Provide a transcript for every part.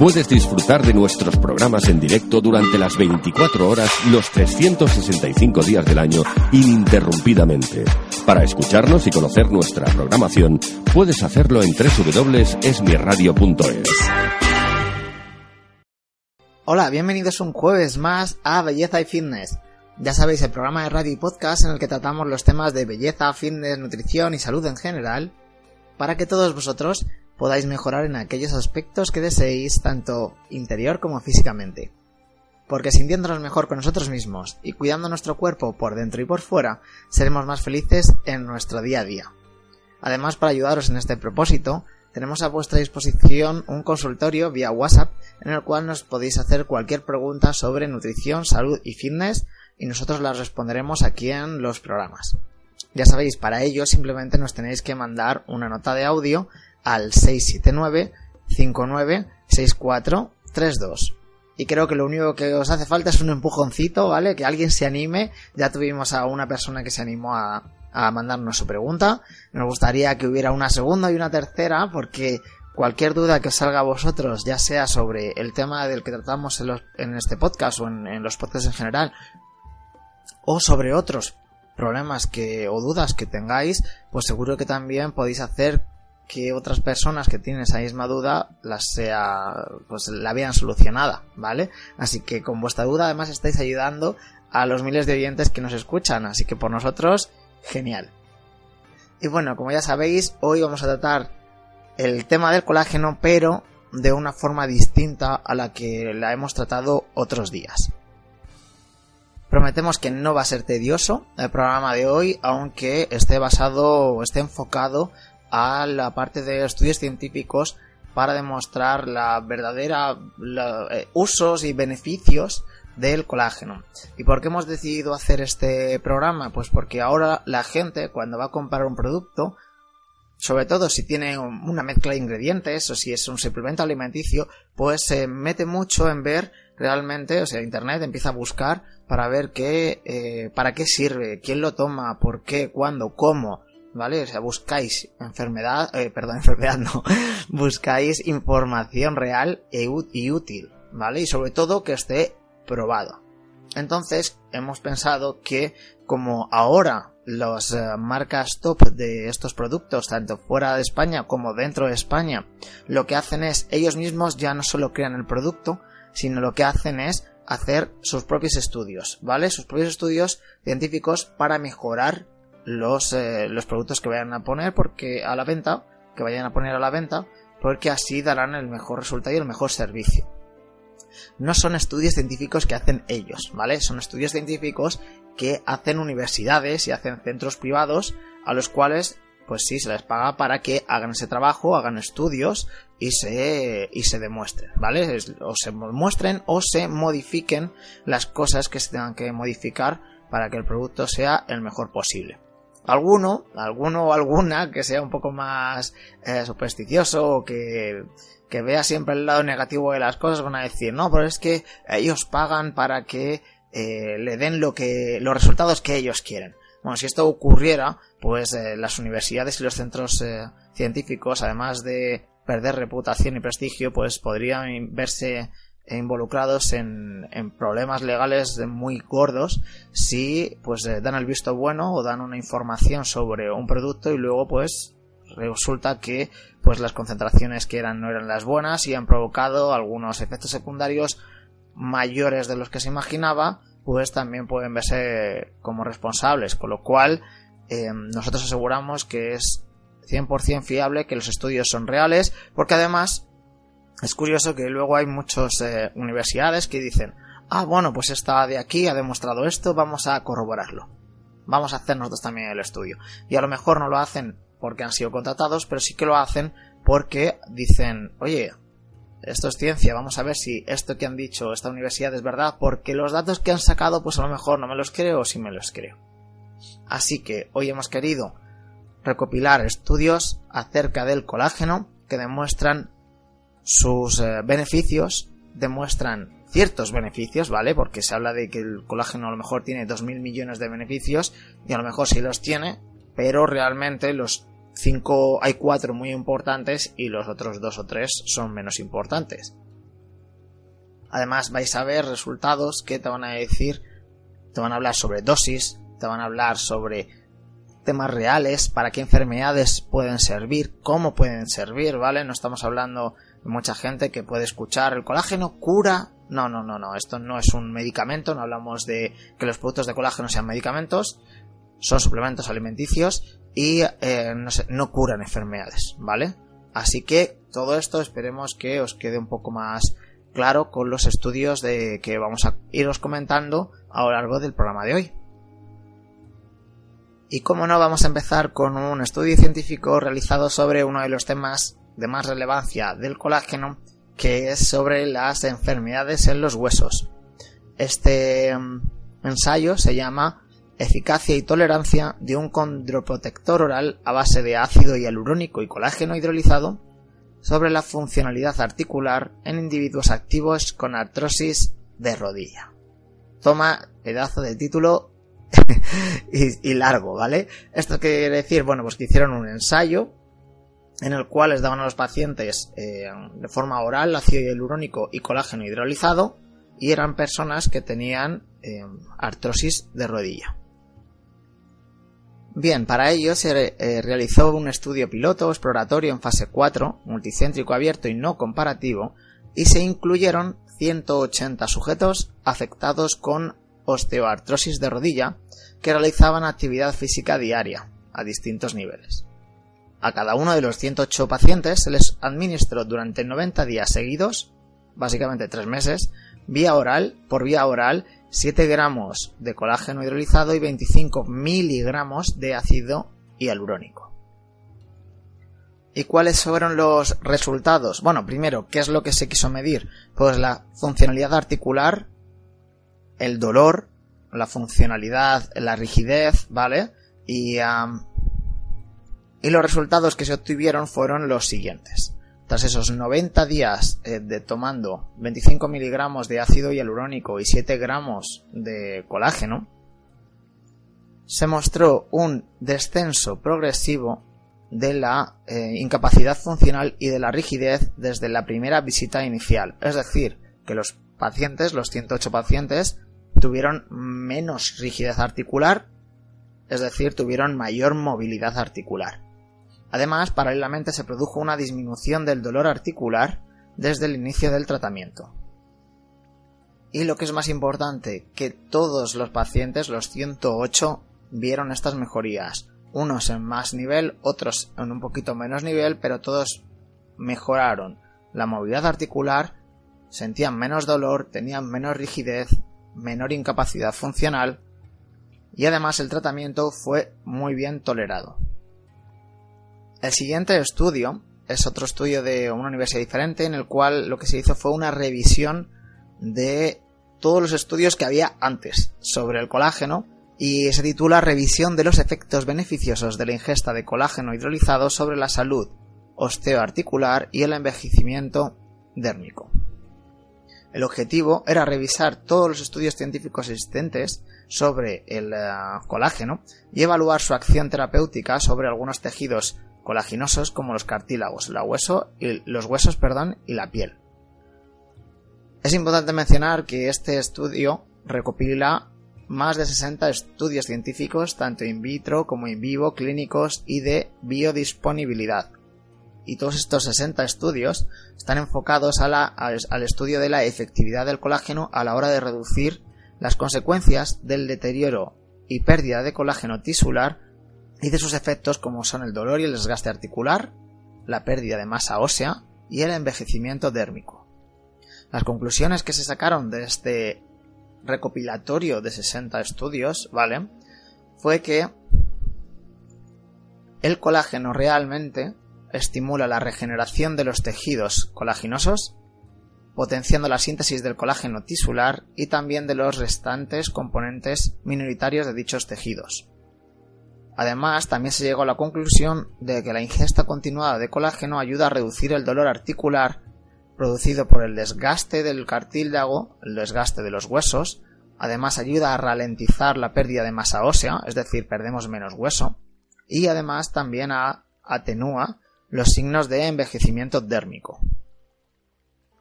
puedes disfrutar de nuestros programas en directo durante las 24 horas, los 365 días del año, ininterrumpidamente. Para escucharnos y conocer nuestra programación, puedes hacerlo en www.esmiradio.es. Hola, bienvenidos un jueves más a Belleza y Fitness. Ya sabéis, el programa de radio y podcast en el que tratamos los temas de belleza, fitness, nutrición y salud en general, para que todos vosotros podáis mejorar en aquellos aspectos que deseéis, tanto interior como físicamente. Porque sintiéndonos mejor con nosotros mismos y cuidando nuestro cuerpo por dentro y por fuera, seremos más felices en nuestro día a día. Además, para ayudaros en este propósito, tenemos a vuestra disposición un consultorio vía WhatsApp en el cual nos podéis hacer cualquier pregunta sobre nutrición, salud y fitness y nosotros las responderemos aquí en los programas. Ya sabéis, para ello simplemente nos tenéis que mandar una nota de audio al 679 59 6432. Y creo que lo único que os hace falta es un empujoncito, ¿vale? Que alguien se anime. Ya tuvimos a una persona que se animó a, a mandarnos su pregunta. Nos gustaría que hubiera una segunda y una tercera, porque cualquier duda que salga a vosotros, ya sea sobre el tema del que tratamos en este podcast o en, en los podcasts en general, o sobre otros problemas que o dudas que tengáis, pues seguro que también podéis hacer que otras personas que tienen esa misma duda las sea pues la vean solucionada, ¿vale? Así que con vuestra duda además estáis ayudando a los miles de oyentes que nos escuchan, así que por nosotros genial. Y bueno, como ya sabéis, hoy vamos a tratar el tema del colágeno, pero de una forma distinta a la que la hemos tratado otros días. Prometemos que no va a ser tedioso el programa de hoy, aunque esté basado esté enfocado a la parte de estudios científicos para demostrar la verdadera eh, usos y beneficios del colágeno. ¿Y por qué hemos decidido hacer este programa? Pues porque ahora la gente cuando va a comprar un producto sobre todo si tiene un- una mezcla de ingredientes o si es un suplemento alimenticio, pues se mete mucho en ver realmente, o sea, internet empieza a buscar para ver qué, eh, para qué sirve, quién lo toma, por qué, cuándo, cómo, ¿vale? O sea, buscáis enfermedad, eh, perdón, enfermedad no, buscáis información real e y útil, ¿vale? Y sobre todo que esté probado. Entonces, hemos pensado que como ahora las eh, marcas top de estos productos, tanto fuera de España como dentro de España, lo que hacen es ellos mismos ya no solo crean el producto, sino lo que hacen es hacer sus propios estudios, ¿vale? Sus propios estudios científicos para mejorar los, eh, los productos que vayan a poner porque a la venta, que vayan a poner a la venta, porque así darán el mejor resultado y el mejor servicio no son estudios científicos que hacen ellos, ¿vale? Son estudios científicos que hacen universidades y hacen centros privados a los cuales, pues sí, se les paga para que hagan ese trabajo, hagan estudios y se, y se demuestren, ¿vale? O se muestren o se modifiquen las cosas que se tengan que modificar para que el producto sea el mejor posible. Alguno, alguno o alguna que sea un poco más eh, supersticioso o que que vea siempre el lado negativo de las cosas van a decir no pero es que ellos pagan para que eh, le den lo que los resultados que ellos quieren bueno si esto ocurriera pues eh, las universidades y los centros eh, científicos además de perder reputación y prestigio pues podrían verse involucrados en, en problemas legales muy gordos si pues eh, dan el visto bueno o dan una información sobre un producto y luego pues resulta que pues las concentraciones que eran no eran las buenas y han provocado algunos efectos secundarios mayores de los que se imaginaba pues también pueden verse como responsables, con lo cual eh, nosotros aseguramos que es 100% fiable, que los estudios son reales, porque además es curioso que luego hay muchas eh, universidades que dicen, ah, bueno, pues esta de aquí ha demostrado esto, vamos a corroborarlo. Vamos a hacer nosotros también el estudio. Y a lo mejor no lo hacen porque han sido contratados, pero sí que lo hacen porque dicen, oye, esto es ciencia, vamos a ver si esto que han dicho esta universidad es verdad, porque los datos que han sacado, pues a lo mejor no me los creo o sí me los creo. Así que hoy hemos querido recopilar estudios acerca del colágeno que demuestran sus eh, beneficios, demuestran ciertos beneficios, ¿vale? Porque se habla de que el colágeno a lo mejor tiene 2.000 millones de beneficios y a lo mejor sí los tiene, pero realmente los cinco hay cuatro muy importantes y los otros dos o tres son menos importantes. Además vais a ver resultados que te van a decir, te van a hablar sobre dosis, te van a hablar sobre temas reales, para qué enfermedades pueden servir, cómo pueden servir, ¿vale? No estamos hablando mucha gente que puede escuchar el colágeno cura. No, no, no, no, esto no es un medicamento, no hablamos de que los productos de colágeno sean medicamentos, son suplementos alimenticios y eh, no, no curan enfermedades, ¿vale? Así que todo esto esperemos que os quede un poco más claro con los estudios de que vamos a iros comentando a lo largo del programa de hoy. Y como no, vamos a empezar con un estudio científico realizado sobre uno de los temas de más relevancia del colágeno, que es sobre las enfermedades en los huesos. Este mm, ensayo se llama Eficacia y tolerancia de un condroprotector oral a base de ácido hialurónico y colágeno hidrolizado sobre la funcionalidad articular en individuos activos con artrosis de rodilla. Toma pedazo de título y, largo, ¿vale? Esto quiere decir, bueno, pues que hicieron un ensayo en el cual les daban a los pacientes eh, de forma oral ácido hialurónico y colágeno hidrolizado y eran personas que tenían eh, artrosis de rodilla. Bien, para ello se eh, realizó un estudio piloto exploratorio en fase 4, multicéntrico abierto y no comparativo, y se incluyeron 180 sujetos afectados con osteoartrosis de rodilla que realizaban actividad física diaria a distintos niveles. A cada uno de los 108 pacientes se les administró durante 90 días seguidos, básicamente 3 meses, vía oral, por vía oral, 7 gramos de colágeno hidrolizado y 25 miligramos de ácido hialurónico. ¿Y cuáles fueron los resultados? Bueno, primero, ¿qué es lo que se quiso medir? Pues la funcionalidad articular, el dolor, la funcionalidad, la rigidez, ¿vale? Y, y los resultados que se obtuvieron fueron los siguientes. Tras esos 90 días eh, de tomando 25 miligramos de ácido hialurónico y 7 gramos de colágeno, se mostró un descenso progresivo de la eh, incapacidad funcional y de la rigidez desde la primera visita inicial. Es decir, que los pacientes, los 108 pacientes, tuvieron menos rigidez articular, es decir, tuvieron mayor movilidad articular. Además, paralelamente se produjo una disminución del dolor articular desde el inicio del tratamiento. Y lo que es más importante, que todos los pacientes, los 108, vieron estas mejorías. Unos en más nivel, otros en un poquito menos nivel, pero todos mejoraron la movilidad articular, sentían menos dolor, tenían menos rigidez, menor incapacidad funcional y además el tratamiento fue muy bien tolerado. El siguiente estudio es otro estudio de una universidad diferente en el cual lo que se hizo fue una revisión de todos los estudios que había antes sobre el colágeno y se titula Revisión de los efectos beneficiosos de la ingesta de colágeno hidrolizado sobre la salud osteoarticular y el envejecimiento dérmico. El objetivo era revisar todos los estudios científicos existentes sobre el eh, colágeno y evaluar su acción terapéutica sobre algunos tejidos colaginosos como los cartílagos, la hueso y, los huesos perdón, y la piel. Es importante mencionar que este estudio recopila más de 60 estudios científicos tanto in vitro como in vivo, clínicos y de biodisponibilidad, y todos estos 60 estudios están enfocados al, estudio de la efectividad del colágeno a la hora de reducir las consecuencias del deterioro y pérdida de colágeno tisular y de sus efectos como son el dolor y el desgaste articular, la pérdida de masa ósea y el envejecimiento dérmico. Las conclusiones que se sacaron de este recopilatorio de 60 estudios, ¿vale? Fue que el colágeno realmente estimula la regeneración de los tejidos colaginosos, potenciando la síntesis del colágeno tisular y también de los restantes componentes minoritarios de dichos tejidos. Además, también se llegó a la conclusión de que la ingesta continuada de colágeno ayuda a reducir el dolor articular producido por el desgaste del cartílago, el desgaste de los huesos, además ayuda a ralentizar la pérdida de masa ósea, es decir, perdemos menos hueso, y además también atenúa los signos de envejecimiento dérmico.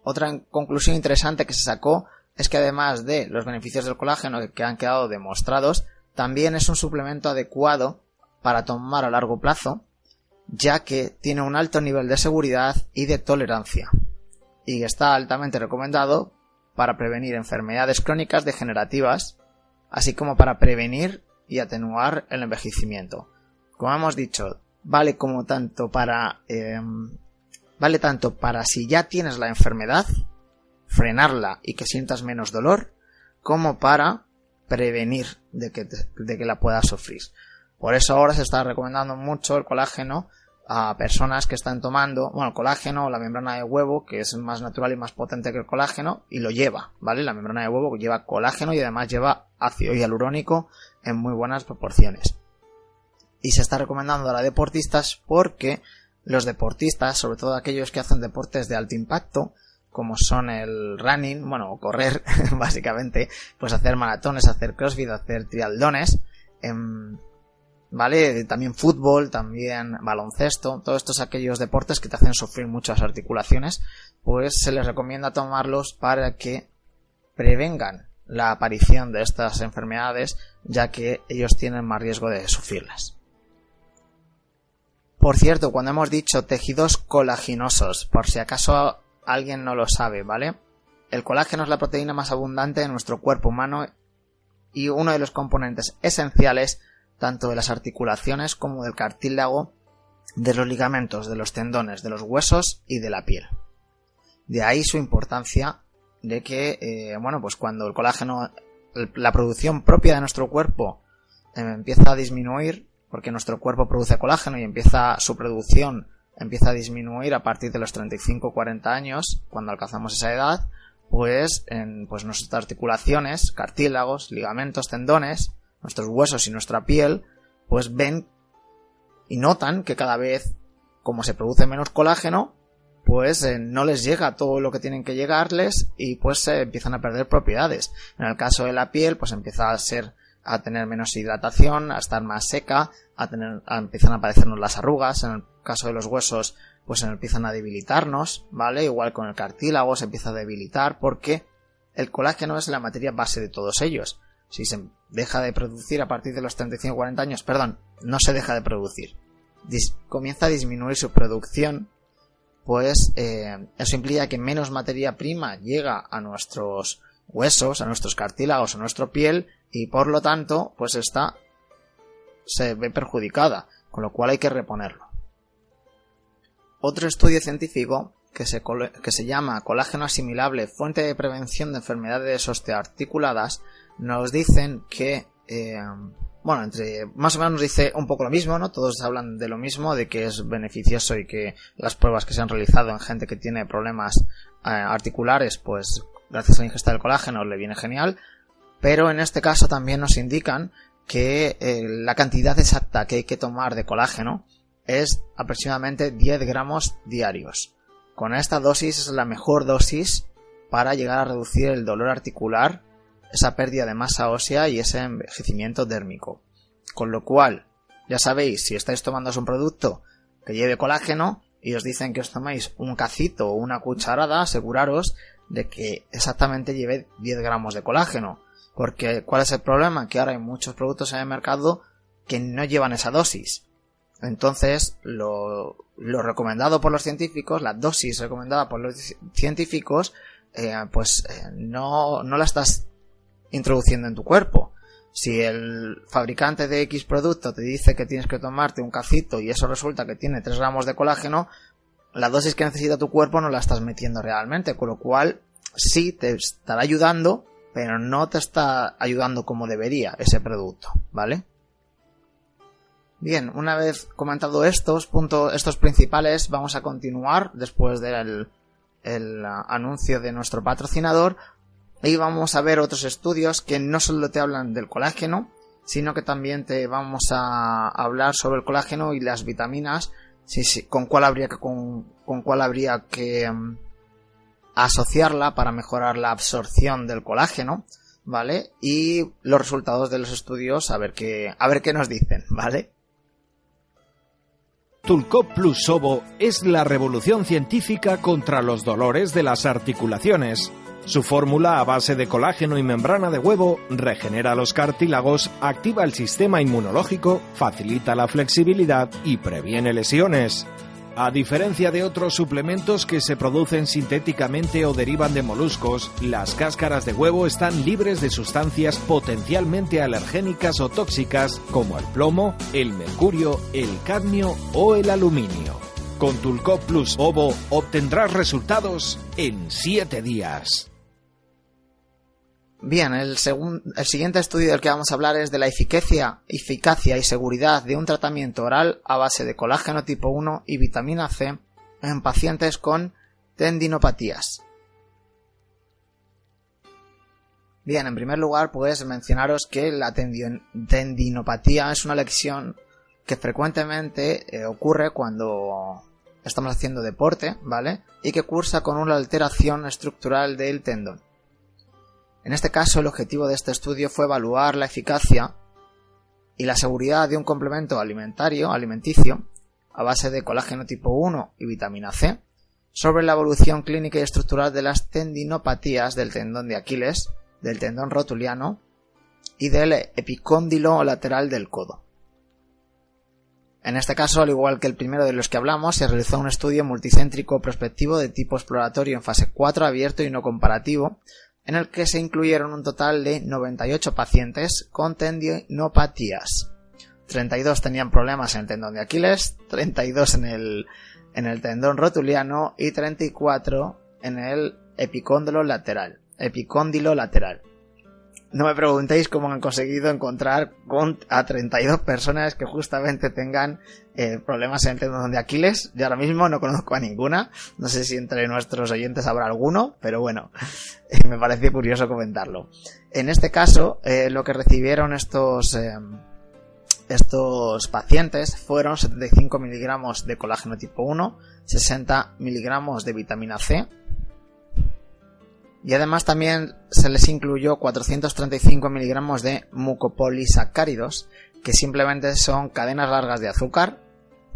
Otra conclusión interesante que se sacó es que además de los beneficios del colágeno que han quedado demostrados, también es un suplemento adecuado para tomar a largo plazo, ya que tiene un alto nivel de seguridad y de tolerancia y está altamente recomendado para prevenir enfermedades crónicas degenerativas, así como para prevenir y atenuar el envejecimiento. Como hemos dicho, vale como tanto para em, vale tanto para si ya tienes la enfermedad, frenarla y que sientas menos dolor, como para prevenir de que, de que la puedas sufrir. Por eso ahora se está recomendando mucho el colágeno a personas que están tomando, bueno, colágeno o la membrana de huevo, que es más natural y más potente que el colágeno, y lo lleva, ¿vale? La membrana de huevo lleva colágeno y además lleva ácido hialurónico en muy buenas proporciones. Y se está recomendando a los deportistas porque los deportistas, sobre todo aquellos que hacen deportes de alto impacto, como son el running, bueno, correr, básicamente, pues hacer maratones, hacer crossfit, hacer trialdones, em, ¿vale? También fútbol, también baloncesto, todos estos aquellos deportes que te hacen sufrir muchas articulaciones, pues se les recomienda tomarlos para que prevengan la aparición de estas enfermedades, ya que ellos tienen más riesgo de sufrirlas. Por cierto, cuando hemos dicho tejidos colaginosos, por si acaso alguien no lo sabe, ¿vale? El colágeno es la proteína más abundante en nuestro cuerpo humano y uno de los componentes esenciales tanto de las articulaciones como del cartílago, de los ligamentos, de los tendones, de los huesos y de la piel. De ahí su importancia de que, eh, bueno, pues cuando el colágeno, la producción propia de nuestro cuerpo eh, empieza a disminuir, porque nuestro cuerpo produce colágeno y empieza su producción empieza a disminuir a partir de los 35-40 años, cuando alcanzamos esa edad, pues en pues nuestras articulaciones, cartílagos, ligamentos, tendones, nuestros huesos y nuestra piel, pues ven y notan que cada vez, como se produce menos colágeno, pues eh, no les llega todo lo que tienen que llegarles y pues se empiezan a perder propiedades. En el caso de la piel, pues empieza a ser a tener menos hidratación, a estar más seca, a tener, a, empiezan a aparecernos las arrugas. En el caso de los huesos, pues empiezan a debilitarnos, ¿vale? Igual con el cartílago se empieza a debilitar porque el colágeno es la materia base de todos ellos si se deja de producir a partir de los 35-40 años, perdón, no se deja de producir, comienza a disminuir su producción, pues eh, eso implica que menos materia prima llega a nuestros huesos, a nuestros cartílagos, a nuestra piel y por lo tanto, pues esta se ve perjudicada, con lo cual hay que reponerlo. Otro estudio científico que se, que se llama colágeno asimilable fuente de prevención de enfermedades osteoarticuladas nos dicen que, eh, bueno, entre, más o menos nos dice un poco lo mismo, ¿no? Todos hablan de lo mismo, de que es beneficioso y que las pruebas que se han realizado en gente que tiene problemas eh, articulares, pues gracias a la ingesta del colágeno le viene genial, pero en este caso también nos indican que eh, la cantidad exacta que hay que tomar de colágeno es aproximadamente 10 gramos diarios. Con esta dosis es la mejor dosis para llegar a reducir el dolor articular esa pérdida de masa ósea y ese envejecimiento dérmico. Con lo cual, ya sabéis, si estáis tomando un producto que lleve colágeno y os dicen que os tomáis un cacito o una cucharada, aseguraros de que exactamente lleve 10 gramos de colágeno. Porque, ¿cuál es el problema? Que ahora hay muchos productos en el mercado que no llevan esa dosis. Entonces, lo, recomendado por los científicos, la dosis recomendada por los científicos, eh, pues eh, no, no la estás introduciendo en tu cuerpo. Si el fabricante de X producto te dice que tienes que tomarte un cacito y eso resulta que tiene 3 gramos de colágeno, la dosis que necesita tu cuerpo no la estás metiendo realmente, con lo cual sí te estará ayudando, pero no te está ayudando como debería ese producto, ¿vale? Bien, una vez comentado estos puntos, estos principales, vamos a continuar después del el anuncio de nuestro patrocinador y vamos a ver otros estudios que no solo te hablan del colágeno, sino que también te vamos a hablar sobre el colágeno y las vitaminas, sí, sí, con cuál habría que, con, con cuál habría que um, asociarla para mejorar la absorción del colágeno, ¿vale? Y los resultados de los estudios, a ver qué, a ver qué nos dicen, ¿vale? Tulcop Plus Sobo es la revolución científica contra los dolores de las articulaciones. Su fórmula a base de colágeno y membrana de huevo regenera los cartílagos, activa el sistema inmunológico, facilita la flexibilidad y previene lesiones. A diferencia de otros suplementos que se producen sintéticamente o derivan de moluscos, las cáscaras de huevo están libres de sustancias potencialmente alergénicas o tóxicas como el plomo, el mercurio, el cadmio o el aluminio. Con Tulcop Plus Ovo obtendrás resultados en 7 días. Bien, el, el siguiente estudio del que vamos a hablar es de la eficacia, eficacia y seguridad de un tratamiento oral a base de colágeno tipo 1 y vitamina C en pacientes con tendinopatías. Bien, en primer lugar, pues mencionaros que la tendinopatía es una lesión que frecuentemente eh, ocurre cuando estamos haciendo deporte, ¿vale? Y que cursa con una alteración estructural del tendón. En este caso, el objetivo de este estudio fue evaluar la eficacia y la seguridad de un complemento alimentario, alimenticio, a base de colágeno tipo 1 y vitamina C, sobre la evolución clínica y estructural de las tendinopatías del tendón de Aquiles, del tendón rotuliano y del epicóndilo lateral del codo. En este caso, al igual que el primero de los que hablamos, se realizó un estudio multicéntrico prospectivo de tipo exploratorio en fase 4 abierto y no comparativo en el que se incluyeron un total de 98 pacientes con tendinopatías. 32 tenían problemas en el tendón de Aquiles, 32 en el, en el tendón rotuliano y 34 en el epicóndilo lateral. Epicóndilo lateral. No me preguntéis cómo han conseguido encontrar a 32 personas que justamente tengan eh, problemas en el tendón de Aquiles. Yo ahora mismo no conozco a ninguna. No sé si entre nuestros oyentes habrá alguno, pero bueno, me parece curioso comentarlo. En este caso, eh, lo que recibieron estos, eh, estos pacientes fueron 75 miligramos de colágeno tipo 1, 60 miligramos de vitamina C, y además también se les incluyó 435 miligramos de mucopolisacáridos, que simplemente son cadenas largas de azúcar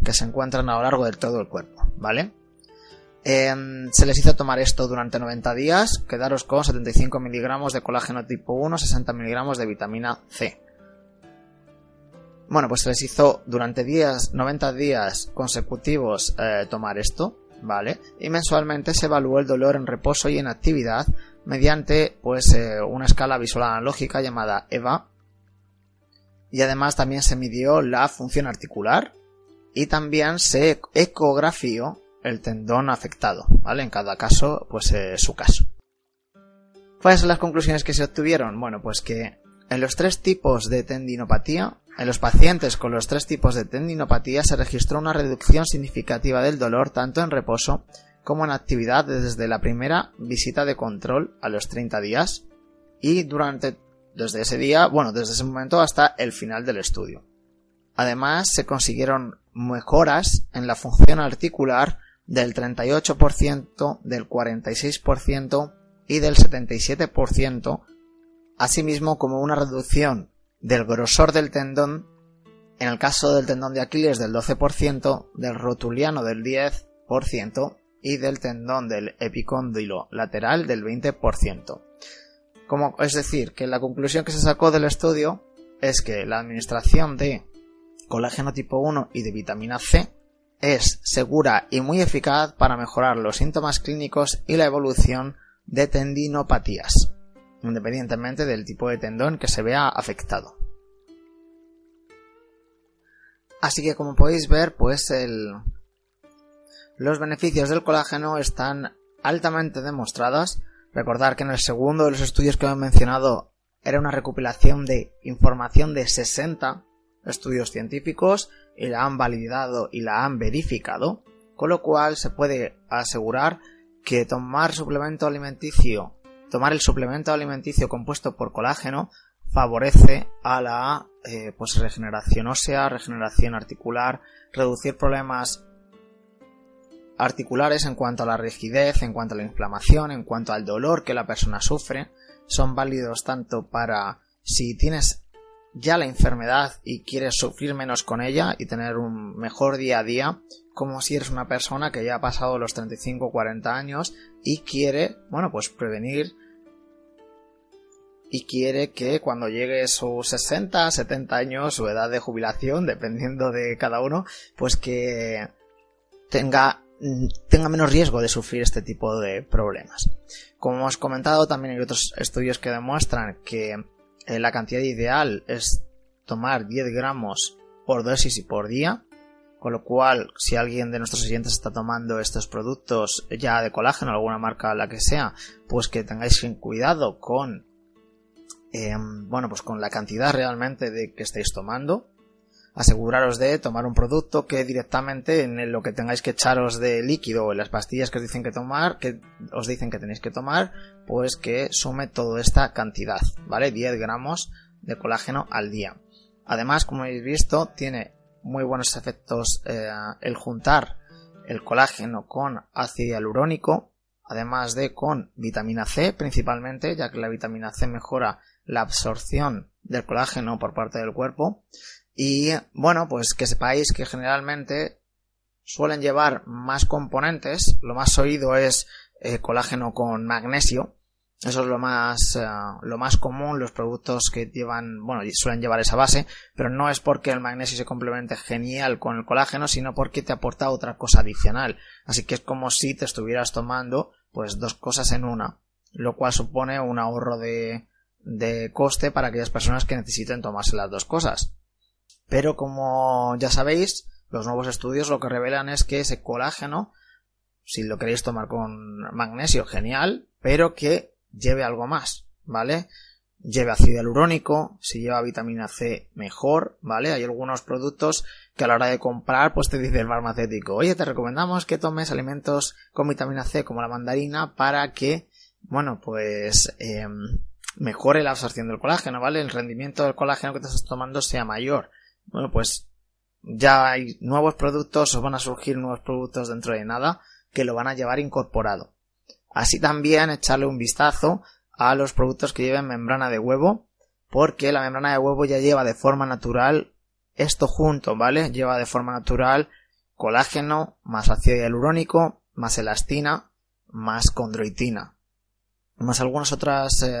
que se encuentran a lo largo de todo el cuerpo, ¿vale? Em, se les hizo tomar esto durante 90 días, quedaros con 75 miligramos de colágeno tipo 1, 60 miligramos de vitamina C. Bueno, pues se les hizo durante días, 90 días consecutivos eh, tomar esto, ¿vale? Y mensualmente se evalúa el dolor en reposo y en actividad mediante pues eh, una escala visual analógica llamada EVA y además también se midió la función articular y también se ecografió el tendón afectado, ¿vale? En cada caso, pues eh, su caso. ¿Cuáles son las conclusiones que se obtuvieron? Bueno, pues que en los tres tipos de tendinopatía en los pacientes con los tres tipos de tendinopatía se registró una reducción significativa del dolor tanto en reposo como en actividad desde la primera visita de control a los 30 días y durante desde ese día, bueno, desde ese momento hasta el final del estudio. Además, se consiguieron mejoras en la función articular del 38%, del 46% y del 77%, asimismo como una reducción del grosor del tendón, en el caso del tendón de Aquiles del 12%, del rotuliano del 10% y del tendón del epicóndilo lateral del 20%. Como, es decir, que la conclusión que se sacó del estudio es que la administración de colágeno tipo 1 y de vitamina C es segura y muy eficaz para mejorar los síntomas clínicos y la evolución de tendinopatías. Independientemente del tipo de tendón que se vea afectado. Así que como podéis ver, pues el... los beneficios del colágeno están altamente demostrados. Recordar que en el segundo de los estudios que he mencionado era una recopilación de información de 60 estudios científicos y la han validado y la han verificado, con lo cual se puede asegurar que tomar suplemento alimenticio, tomar el suplemento alimenticio compuesto por colágeno favorece a la eh, pues regeneración ósea, regeneración articular, reducir problemas articulares en cuanto a la rigidez, en cuanto a la inflamación, en cuanto al dolor que la persona sufre, son válidos tanto para si tienes ya la enfermedad y quieres sufrir menos con ella y tener un mejor día a día, como si eres una persona que ya ha pasado los 35 o 40 años y quiere, bueno, pues prevenir y quiere que cuando llegue sus 60, 70 años, su edad de jubilación, dependiendo de cada uno, pues que tenga tenga menos riesgo de sufrir este tipo de problemas. Como hemos comentado, también hay otros estudios que demuestran que eh, la cantidad ideal es tomar 10 gramos por dosis y por día, con lo cual si alguien de nuestros oyentes está tomando estos productos ya de colágeno, alguna marca la que sea, pues que tengáis cuidado con em, bueno pues con la cantidad realmente de que estáis tomando aseguraros de tomar un producto que directamente en lo que tengáis que echaros de líquido o en las pastillas que os dicen que tomar, que os dicen que tenéis que tomar, pues que sume toda esta cantidad, ¿vale? 10 gramos de colágeno al día. Además, como habéis visto, tiene muy buenos efectos eh, el juntar el colágeno con ácido hialurónico, además de con vitamina C principalmente, ya que la vitamina C mejora la absorción del colágeno por parte del cuerpo y bueno, pues que sepáis que generalmente suelen llevar más componentes. Lo más oído es eh, colágeno con magnesio. Eso es lo más, eh, lo más común, los productos que llevan, bueno, suelen llevar esa base, pero no es porque el magnesio se complemente genial con el colágeno, sino porque te aporta otra cosa adicional. Así que es como si te estuvieras tomando, pues, dos cosas en una, lo cual supone un ahorro de, de coste para aquellas personas que necesiten tomarse las dos cosas. Pero como ya sabéis, los nuevos estudios lo que revelan es que ese colágeno, si lo queréis tomar con magnesio, genial, pero que lleve algo más, ¿vale? Lleve ácido hialurónico, si lleva vitamina C, mejor, ¿vale? Hay algunos productos que a la hora de comprar, pues te dice el farmacéutico, oye, te recomendamos que tomes alimentos con vitamina C como la mandarina para que, bueno, pues em, mejore la absorción del colágeno, ¿vale? El rendimiento del colágeno que te estás tomando sea mayor bueno, pues ya hay nuevos productos o van a surgir nuevos productos dentro de nada que lo van a llevar incorporado. Así también echarle un vistazo a los productos que lleven membrana de huevo, porque la membrana de huevo ya lleva de forma natural esto junto, ¿vale? Lleva de forma natural colágeno, más ácido hialurónico, más elastina, más condroitina, más algunas otras eh,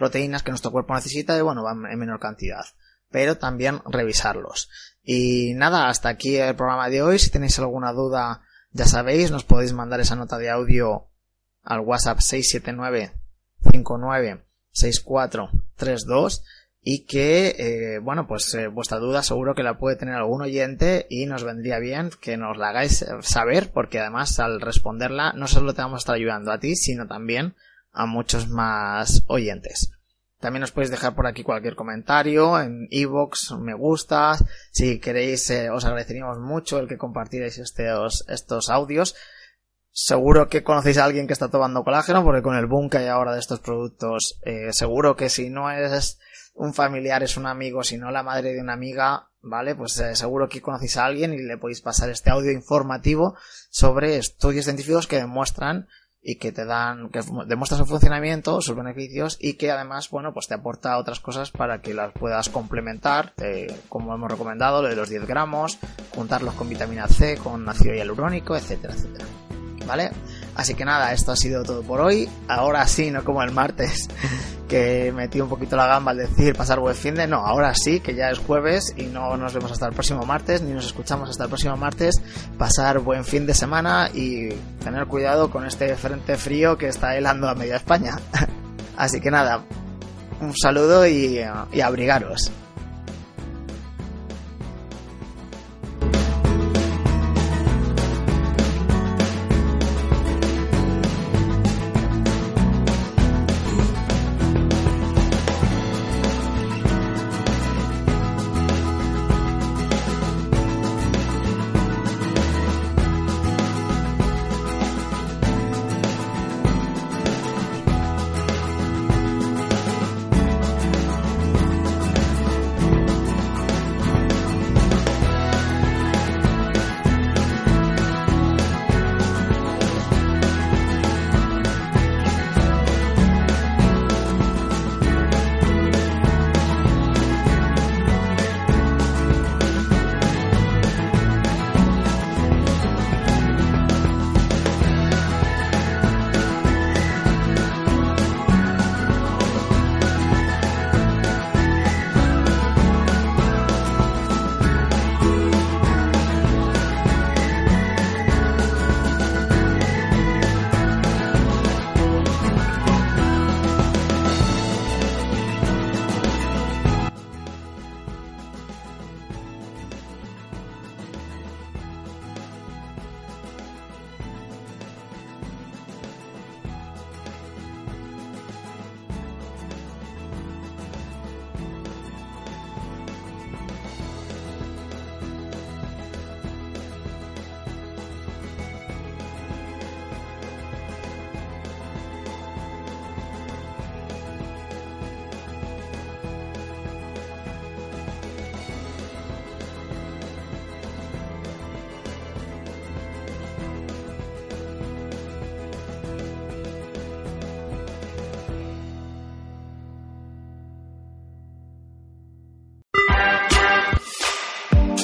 proteínas que nuestro cuerpo necesita y bueno, van en menor cantidad pero también revisarlos. Y nada, hasta aquí el programa de hoy. Si tenéis alguna duda, ya sabéis, nos podéis mandar esa nota de audio al WhatsApp 679 59 6432 y que, eh, bueno, pues eh, vuestra duda seguro que la puede tener algún oyente y nos vendría bien que nos la hagáis saber porque además al responderla no solo te vamos a estar ayudando a ti, sino también a muchos más oyentes. También os podéis dejar por aquí cualquier comentario en iVoox, me gusta. Si queréis, eh, os agradeceríamos mucho el que compartierais estos, estos audios. Seguro que conocéis a alguien que está tomando colágeno, porque con el boom que hay ahora de estos productos, eh, seguro que si no es un familiar, es un amigo, si no la madre de una amiga, ¿vale? Pues eh, seguro que conocéis a alguien y le podéis pasar este audio informativo sobre estudios científicos que demuestran y que te dan, que demuestra su funcionamiento, sus beneficios y que además, bueno, pues te aporta otras cosas para que las puedas complementar, eh, como hemos recomendado, lo de los 10 gramos, juntarlos con vitamina C, con ácido hialurónico, etcétera, etcétera. ¿Vale? Así que nada, esto ha sido todo por hoy. Ahora sí, no como el martes, que metí un poquito la gamba al decir pasar buen fin de. No, ahora sí, que ya es jueves y no nos vemos hasta el próximo martes, ni nos escuchamos hasta el próximo martes. Pasar buen fin de semana y tener cuidado con este frente frío que está helando a media España. Así que nada, un saludo y, y abrigaros.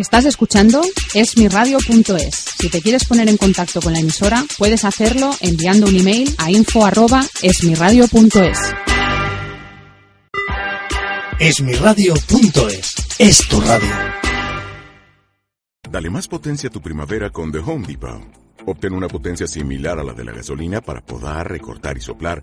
Estás escuchando esmiradio.es. Si te quieres poner en contacto con la emisora, puedes hacerlo enviando un email a info@esmiradio.es. Esmiradio.es es tu radio. Dale más potencia a tu primavera con The Home Depot. Obtén una potencia similar a la de la gasolina para podar, recortar y soplar